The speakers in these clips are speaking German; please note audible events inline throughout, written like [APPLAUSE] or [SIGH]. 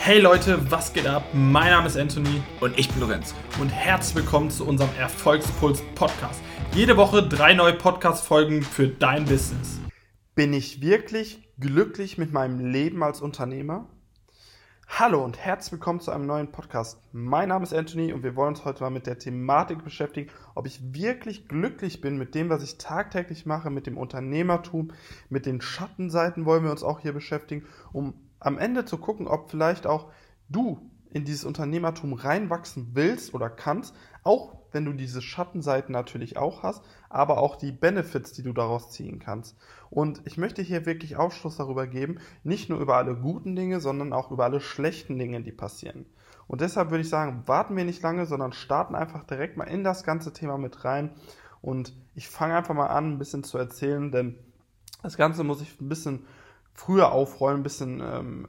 Hey Leute, was geht ab? Mein Name ist Anthony Und ich bin Lorenz. und herzlich willkommen zu unserem Erfolgspuls Podcast. Jede Woche drei neue Podcast-Folgen für dein Business. Bin ich wirklich glücklich mit meinem Leben als Unternehmer? Hallo und herzlich willkommen zu einem neuen Podcast. Mein Name ist Anthony und wir wollen uns heute mal mit der Thematik beschäftigen, ob ich wirklich glücklich bin mit dem, was ich tagtäglich mache, mit dem Unternehmertum, mit den Schattenseiten wollen wir uns auch hier beschäftigen, um am Ende zu gucken, ob vielleicht auch du in dieses Unternehmertum reinwachsen willst oder kannst, auch wenn du diese Schattenseiten natürlich auch hast, aber auch die Benefits, die du daraus ziehen kannst. Und ich möchte hier wirklich Aufschluss darüber geben, nicht nur über alle guten Dinge, sondern auch über alle schlechten Dinge, die passieren. Und deshalb würde ich sagen, warten wir nicht lange, sondern starten einfach direkt mal in das ganze Thema mit rein. Und ich fange einfach mal an, ein bisschen zu erzählen, denn das Ganze muss ich ein bisschen früher aufrollen, ein bisschen ähm,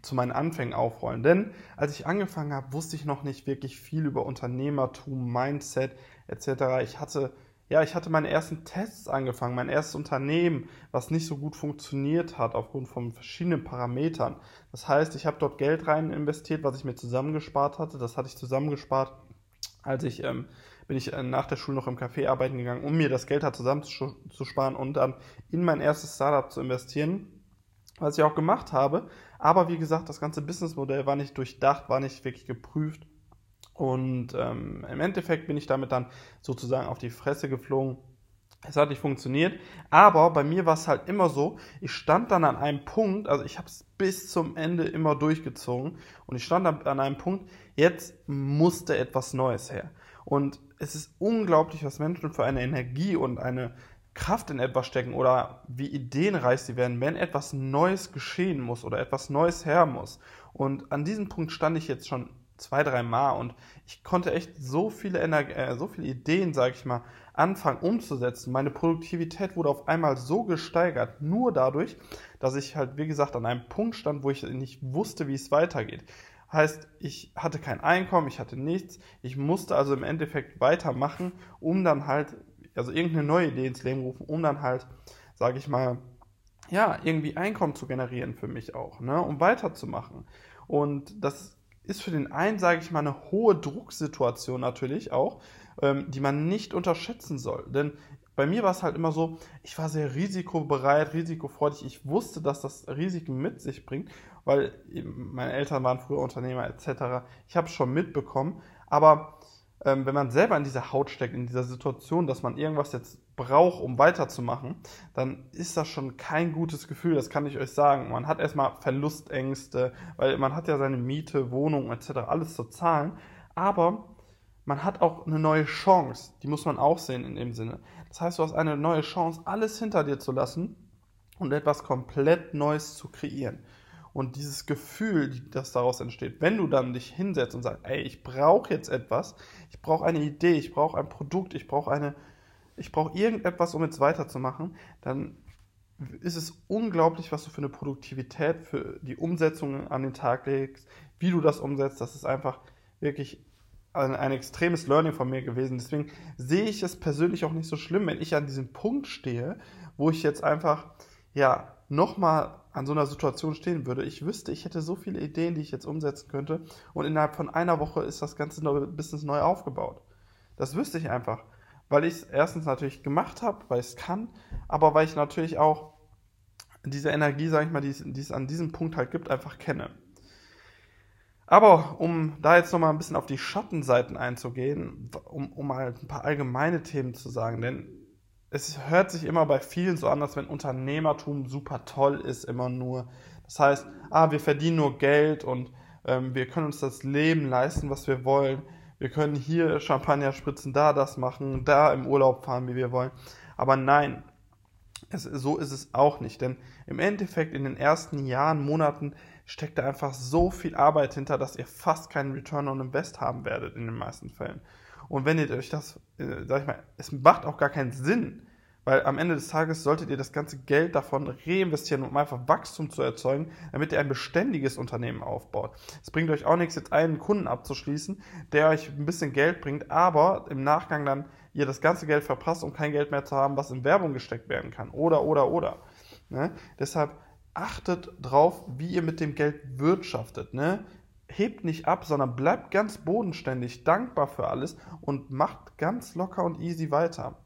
zu meinen Anfängen aufrollen. Denn als ich angefangen habe, wusste ich noch nicht wirklich viel über Unternehmertum, Mindset etc. Ich hatte ja, ich hatte meine ersten Tests angefangen, mein erstes Unternehmen, was nicht so gut funktioniert hat aufgrund von verschiedenen Parametern. Das heißt, ich habe dort Geld rein investiert, was ich mir zusammengespart hatte. Das hatte ich zusammengespart, als ich ähm, bin ich äh, nach der Schule noch im Café arbeiten gegangen, um mir das Geld halt zusammenzusparen und dann in mein erstes Startup zu investieren was ich auch gemacht habe. Aber wie gesagt, das ganze Businessmodell war nicht durchdacht, war nicht wirklich geprüft. Und ähm, im Endeffekt bin ich damit dann sozusagen auf die Fresse geflogen. Es hat nicht funktioniert. Aber bei mir war es halt immer so, ich stand dann an einem Punkt, also ich habe es bis zum Ende immer durchgezogen. Und ich stand dann an einem Punkt, jetzt musste etwas Neues her. Und es ist unglaublich, was Menschen für eine Energie und eine Kraft in etwas stecken oder wie ideenreich sie werden, wenn etwas Neues geschehen muss oder etwas Neues her muss. Und an diesem Punkt stand ich jetzt schon zwei, drei Mal und ich konnte echt so viele, Ener äh, so viele Ideen, sage ich mal, anfangen umzusetzen. Meine Produktivität wurde auf einmal so gesteigert, nur dadurch, dass ich halt, wie gesagt, an einem Punkt stand, wo ich nicht wusste, wie es weitergeht. Heißt, ich hatte kein Einkommen, ich hatte nichts. Ich musste also im Endeffekt weitermachen, um dann halt also irgendeine neue Idee ins Leben rufen, um dann halt, sage ich mal, ja, irgendwie Einkommen zu generieren für mich auch, ne, um weiterzumachen. Und das ist für den einen, sage ich mal, eine hohe Drucksituation natürlich auch, ähm, die man nicht unterschätzen soll. Denn bei mir war es halt immer so, ich war sehr risikobereit, risikofreudig. Ich wusste, dass das Risiken mit sich bringt, weil meine Eltern waren früher Unternehmer etc. Ich habe es schon mitbekommen. Aber wenn man selber in dieser Haut steckt, in dieser Situation, dass man irgendwas jetzt braucht, um weiterzumachen, dann ist das schon kein gutes Gefühl, das kann ich euch sagen. Man hat erstmal Verlustängste, weil man hat ja seine Miete, Wohnung etc. alles zu zahlen, aber man hat auch eine neue Chance, die muss man auch sehen in dem Sinne. Das heißt, du hast eine neue Chance, alles hinter dir zu lassen und etwas komplett Neues zu kreieren. Und dieses Gefühl, das daraus entsteht, wenn du dann dich hinsetzt und sagst, ey, ich brauche jetzt etwas, ich brauche eine Idee, ich brauche ein Produkt, ich brauche eine, ich brauche irgendetwas, um jetzt weiterzumachen, dann ist es unglaublich, was du für eine Produktivität für die Umsetzung an den Tag legst, wie du das umsetzt. Das ist einfach wirklich ein, ein extremes Learning von mir gewesen. Deswegen sehe ich es persönlich auch nicht so schlimm, wenn ich an diesem Punkt stehe, wo ich jetzt einfach, ja, nochmal an so einer Situation stehen würde, ich wüsste, ich hätte so viele Ideen, die ich jetzt umsetzen könnte und innerhalb von einer Woche ist das ganze Business neu aufgebaut. Das wüsste ich einfach, weil ich es erstens natürlich gemacht habe, weil ich es kann, aber weil ich natürlich auch diese Energie, sage ich mal, die es, an diesem Punkt halt gibt, einfach kenne. Aber um da jetzt nochmal ein bisschen auf die Schattenseiten einzugehen, um, um halt ein paar allgemeine Themen zu sagen, denn es hört sich immer bei vielen so an, als wenn Unternehmertum super toll ist, immer nur. Das heißt, ah, wir verdienen nur Geld und ähm, wir können uns das Leben leisten, was wir wollen. Wir können hier Champagner spritzen, da das machen, da im Urlaub fahren, wie wir wollen. Aber nein, es, so ist es auch nicht. Denn im Endeffekt in den ersten Jahren, Monaten steckt da einfach so viel Arbeit hinter, dass ihr fast keinen Return on Invest haben werdet in den meisten Fällen. Und wenn ihr euch das, äh, sag ich mal, es macht auch gar keinen Sinn, weil am Ende des Tages solltet ihr das ganze Geld davon reinvestieren, um einfach Wachstum zu erzeugen, damit ihr ein beständiges Unternehmen aufbaut. Es bringt euch auch nichts, jetzt einen Kunden abzuschließen, der euch ein bisschen Geld bringt, aber im Nachgang dann ihr das ganze Geld verpasst, um kein Geld mehr zu haben, was in Werbung gesteckt werden kann. Oder, oder, oder. Ne? Deshalb achtet drauf, wie ihr mit dem Geld wirtschaftet. Ne? Hebt nicht ab, sondern bleibt ganz bodenständig, dankbar für alles und macht ganz locker und easy weiter.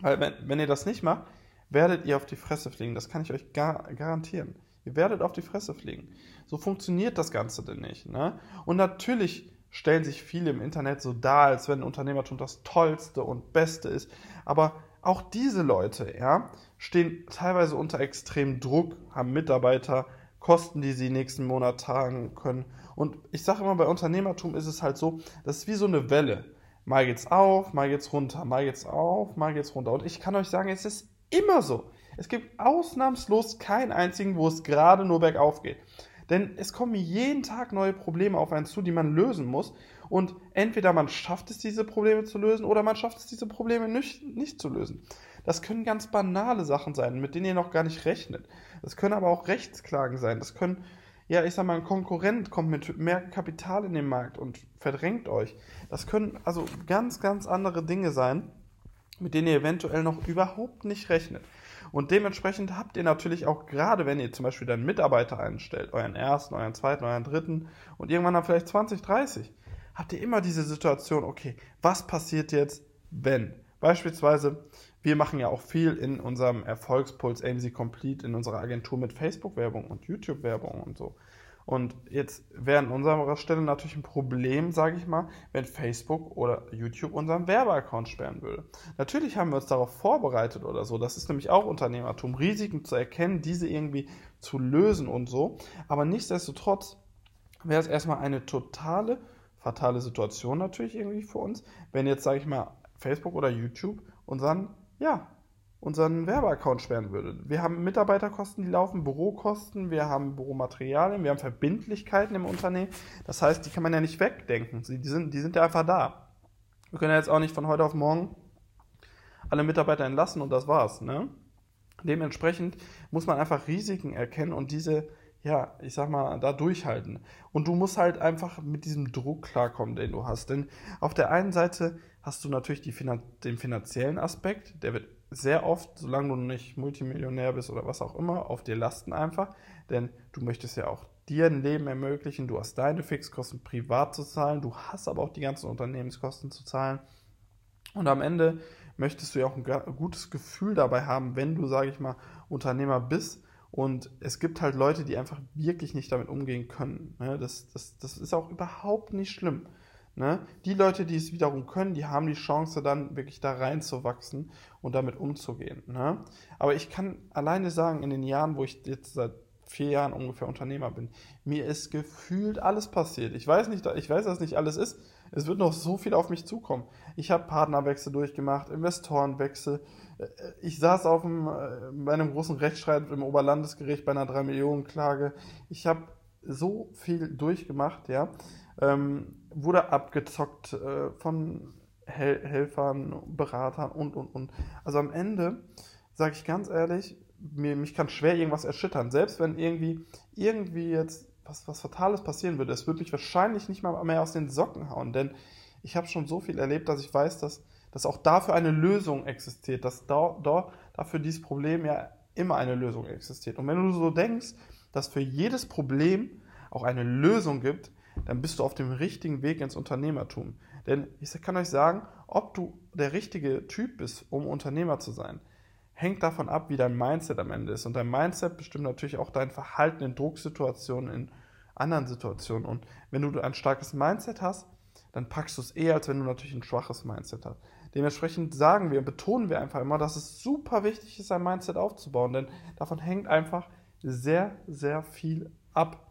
Weil wenn, wenn ihr das nicht macht, werdet ihr auf die Fresse fliegen. Das kann ich euch gar, garantieren. Ihr werdet auf die Fresse fliegen. So funktioniert das Ganze denn nicht. Ne? Und natürlich stellen sich viele im Internet so dar, als wenn Unternehmertum das Tollste und Beste ist. Aber auch diese Leute, ja, stehen teilweise unter extremem Druck, haben Mitarbeiter, Kosten, die sie nächsten Monat tragen können. Und ich sage immer, bei Unternehmertum ist es halt so, das ist wie so eine Welle. Mal geht's auf, mal geht's runter, mal geht's auf, mal geht's runter. Und ich kann euch sagen, es ist immer so. Es gibt ausnahmslos keinen einzigen, wo es gerade nur bergauf geht. Denn es kommen jeden Tag neue Probleme auf einen zu, die man lösen muss. Und entweder man schafft es, diese Probleme zu lösen, oder man schafft es, diese Probleme nicht, nicht zu lösen. Das können ganz banale Sachen sein, mit denen ihr noch gar nicht rechnet. Das können aber auch Rechtsklagen sein. Das können, ja, ich sag mal, ein Konkurrent kommt mit mehr Kapital in den Markt und verdrängt euch. Das können also ganz, ganz andere Dinge sein, mit denen ihr eventuell noch überhaupt nicht rechnet. Und dementsprechend habt ihr natürlich auch gerade, wenn ihr zum Beispiel einen Mitarbeiter einstellt, euren ersten, euren zweiten, euren dritten und irgendwann dann vielleicht 20, 30, habt ihr immer diese Situation, okay, was passiert jetzt, wenn? Beispielsweise, wir machen ja auch viel in unserem Erfolgspuls AMC Complete in unserer Agentur mit Facebook-Werbung und YouTube-Werbung und so. Und jetzt wäre an unserer Stelle natürlich ein Problem, sage ich mal, wenn Facebook oder YouTube unseren Werbeaccount sperren würde. Natürlich haben wir uns darauf vorbereitet oder so. Das ist nämlich auch Unternehmertum, Risiken zu erkennen, diese irgendwie zu lösen und so. Aber nichtsdestotrotz wäre es erstmal eine totale, fatale Situation natürlich irgendwie für uns, wenn jetzt, sage ich mal, Facebook oder YouTube unseren, ja, unseren Werbeaccount sperren würde. Wir haben Mitarbeiterkosten, die laufen, Bürokosten, wir haben Büromaterialien, wir haben Verbindlichkeiten im Unternehmen. Das heißt, die kann man ja nicht wegdenken. Die sind, die sind ja einfach da. Wir können ja jetzt auch nicht von heute auf morgen alle Mitarbeiter entlassen und das war's. Ne? Dementsprechend muss man einfach Risiken erkennen und diese, ja, ich sag mal, da durchhalten. Und du musst halt einfach mit diesem Druck klarkommen, den du hast. Denn auf der einen Seite hast du natürlich die, den finanziellen Aspekt, der wird sehr oft, solange du nicht Multimillionär bist oder was auch immer, auf dir lasten einfach. Denn du möchtest ja auch dir ein Leben ermöglichen. Du hast deine Fixkosten privat zu zahlen. Du hast aber auch die ganzen Unternehmenskosten zu zahlen. Und am Ende möchtest du ja auch ein gutes Gefühl dabei haben, wenn du, sage ich mal, Unternehmer bist. Und es gibt halt Leute, die einfach wirklich nicht damit umgehen können. Ne? Das, das, das ist auch überhaupt nicht schlimm. Ne? Die Leute, die es wiederum können, die haben die Chance, dann wirklich da reinzuwachsen und damit umzugehen. Ne? Aber ich kann alleine sagen, in den Jahren, wo ich jetzt seit vier Jahren ungefähr Unternehmer bin, mir ist gefühlt alles passiert. Ich weiß nicht, ich weiß, dass nicht alles ist. Es wird noch so viel auf mich zukommen. Ich habe Partnerwechsel durchgemacht, Investorenwechsel. Äh, ich saß auf einem, äh, bei einem großen Rechtsstreit im Oberlandesgericht bei einer 3-Millionen-Klage. Ich habe so viel durchgemacht, ja. Ähm, wurde abgezockt äh, von Hel Helfern, Beratern und, und, und. Also am Ende, sage ich ganz ehrlich, mir, mich kann schwer irgendwas erschüttern. Selbst wenn irgendwie, irgendwie jetzt was, was Fatales passieren würde, es würde mich wahrscheinlich nicht mal mehr aus den Socken hauen, denn ich habe schon so viel erlebt, dass ich weiß, dass, dass auch dafür eine Lösung existiert, dass da, da, dafür dieses Problem ja immer eine Lösung existiert. Und wenn du so denkst, dass für jedes Problem auch eine Lösung gibt, dann bist du auf dem richtigen Weg ins Unternehmertum. Denn ich kann euch sagen, ob du der richtige Typ bist, um Unternehmer zu sein, hängt davon ab, wie dein Mindset am Ende ist. Und dein Mindset bestimmt natürlich auch dein Verhalten in Drucksituationen, in anderen Situationen. Und wenn du ein starkes Mindset hast, dann packst du es eher, als wenn du natürlich ein schwaches Mindset hast. Dementsprechend sagen wir und betonen wir einfach immer, dass es super wichtig ist, ein Mindset aufzubauen, denn davon hängt einfach sehr, sehr viel ab.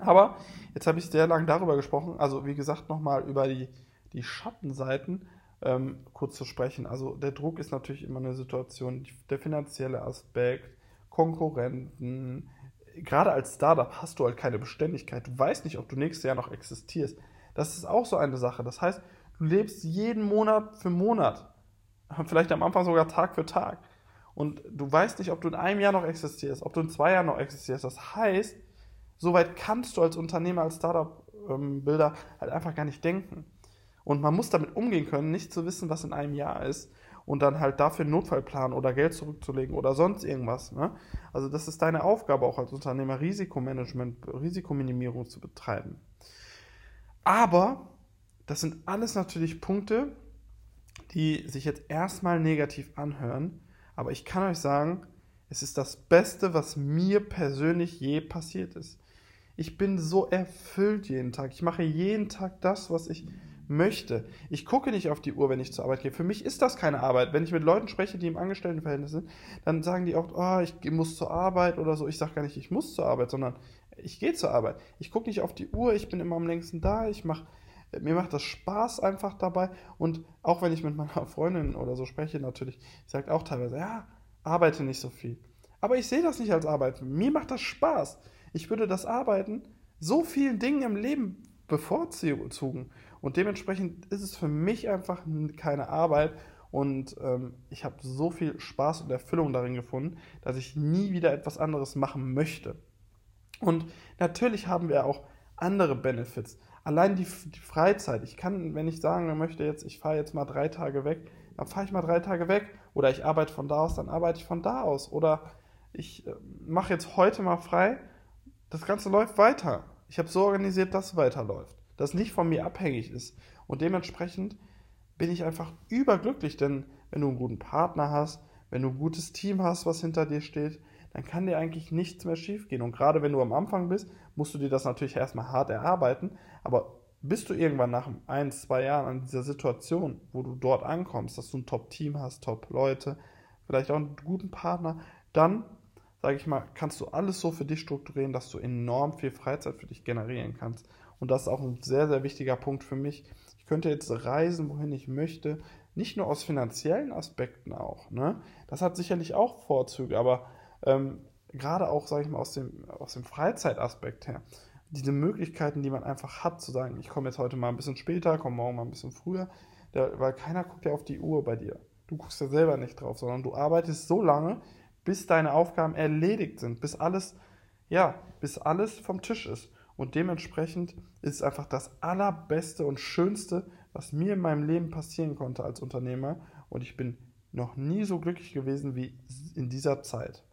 Aber jetzt habe ich sehr lange darüber gesprochen. Also wie gesagt, nochmal über die, die Schattenseiten ähm, kurz zu sprechen. Also der Druck ist natürlich immer eine Situation, der finanzielle Aspekt, Konkurrenten. Gerade als Startup hast du halt keine Beständigkeit. Du weißt nicht, ob du nächstes Jahr noch existierst. Das ist auch so eine Sache. Das heißt, du lebst jeden Monat für Monat. [LAUGHS] Vielleicht am Anfang sogar Tag für Tag. Und du weißt nicht, ob du in einem Jahr noch existierst, ob du in zwei Jahren noch existierst. Das heißt, Soweit kannst du als Unternehmer, als Startup-Bilder ähm, halt einfach gar nicht denken. Und man muss damit umgehen können, nicht zu wissen, was in einem Jahr ist. und dann halt dafür einen Notfallplan oder Geld zurückzulegen oder sonst irgendwas. Ne? Also das ist deine Aufgabe auch als Unternehmer, Risikomanagement, Risikominimierung zu betreiben. Aber das sind alles natürlich Punkte, die sich jetzt erstmal negativ anhören. Aber ich kann euch sagen, es ist das Beste, was mir persönlich je passiert ist. Ich bin so erfüllt jeden Tag. Ich mache jeden Tag das, was ich möchte. Ich gucke nicht auf die Uhr, wenn ich zur Arbeit gehe. Für mich ist das keine Arbeit. Wenn ich mit Leuten spreche, die im Angestelltenverhältnis sind, dann sagen die auch, oh, ich muss zur Arbeit oder so. Ich sage gar nicht, ich muss zur Arbeit, sondern ich gehe zur Arbeit. Ich gucke nicht auf die Uhr, ich bin immer am längsten da, ich mache mir macht das Spaß einfach dabei. Und auch wenn ich mit meiner Freundin oder so spreche, natürlich, sagt auch teilweise, ja, arbeite nicht so viel. Aber ich sehe das nicht als Arbeit. Mir macht das Spaß. Ich würde das Arbeiten so vielen Dingen im Leben bevorzugen. Und dementsprechend ist es für mich einfach keine Arbeit. Und ähm, ich habe so viel Spaß und Erfüllung darin gefunden, dass ich nie wieder etwas anderes machen möchte. Und natürlich haben wir auch andere Benefits. Allein die, die Freizeit. Ich kann, wenn ich sagen möchte, jetzt, ich fahre jetzt mal drei Tage weg, dann fahre ich mal drei Tage weg. Oder ich arbeite von da aus, dann arbeite ich von da aus. Oder ich äh, mache jetzt heute mal frei. Das Ganze läuft weiter. Ich habe so organisiert, dass es weiterläuft das nicht von mir abhängig ist. Und dementsprechend bin ich einfach überglücklich, denn wenn du einen guten Partner hast, wenn du ein gutes Team hast, was hinter dir steht, dann kann dir eigentlich nichts mehr schiefgehen. Und gerade wenn du am Anfang bist, musst du dir das natürlich erstmal hart erarbeiten. Aber bist du irgendwann nach ein, zwei Jahren an dieser Situation, wo du dort ankommst, dass du ein Top-Team hast, Top-Leute, vielleicht auch einen guten Partner, dann, sage ich mal, kannst du alles so für dich strukturieren, dass du enorm viel Freizeit für dich generieren kannst. Und das ist auch ein sehr, sehr wichtiger Punkt für mich. Ich könnte jetzt reisen, wohin ich möchte. Nicht nur aus finanziellen Aspekten auch. Ne? Das hat sicherlich auch Vorzüge, aber ähm, gerade auch, sage ich mal, aus dem, aus dem Freizeitaspekt her. Diese Möglichkeiten, die man einfach hat, zu sagen, ich komme jetzt heute mal ein bisschen später, komme morgen mal ein bisschen früher, der, weil keiner guckt ja auf die Uhr bei dir. Du guckst ja selber nicht drauf, sondern du arbeitest so lange, bis deine Aufgaben erledigt sind, bis alles, ja, bis alles vom Tisch ist. Und dementsprechend ist es einfach das allerbeste und schönste, was mir in meinem Leben passieren konnte als Unternehmer. Und ich bin noch nie so glücklich gewesen wie in dieser Zeit.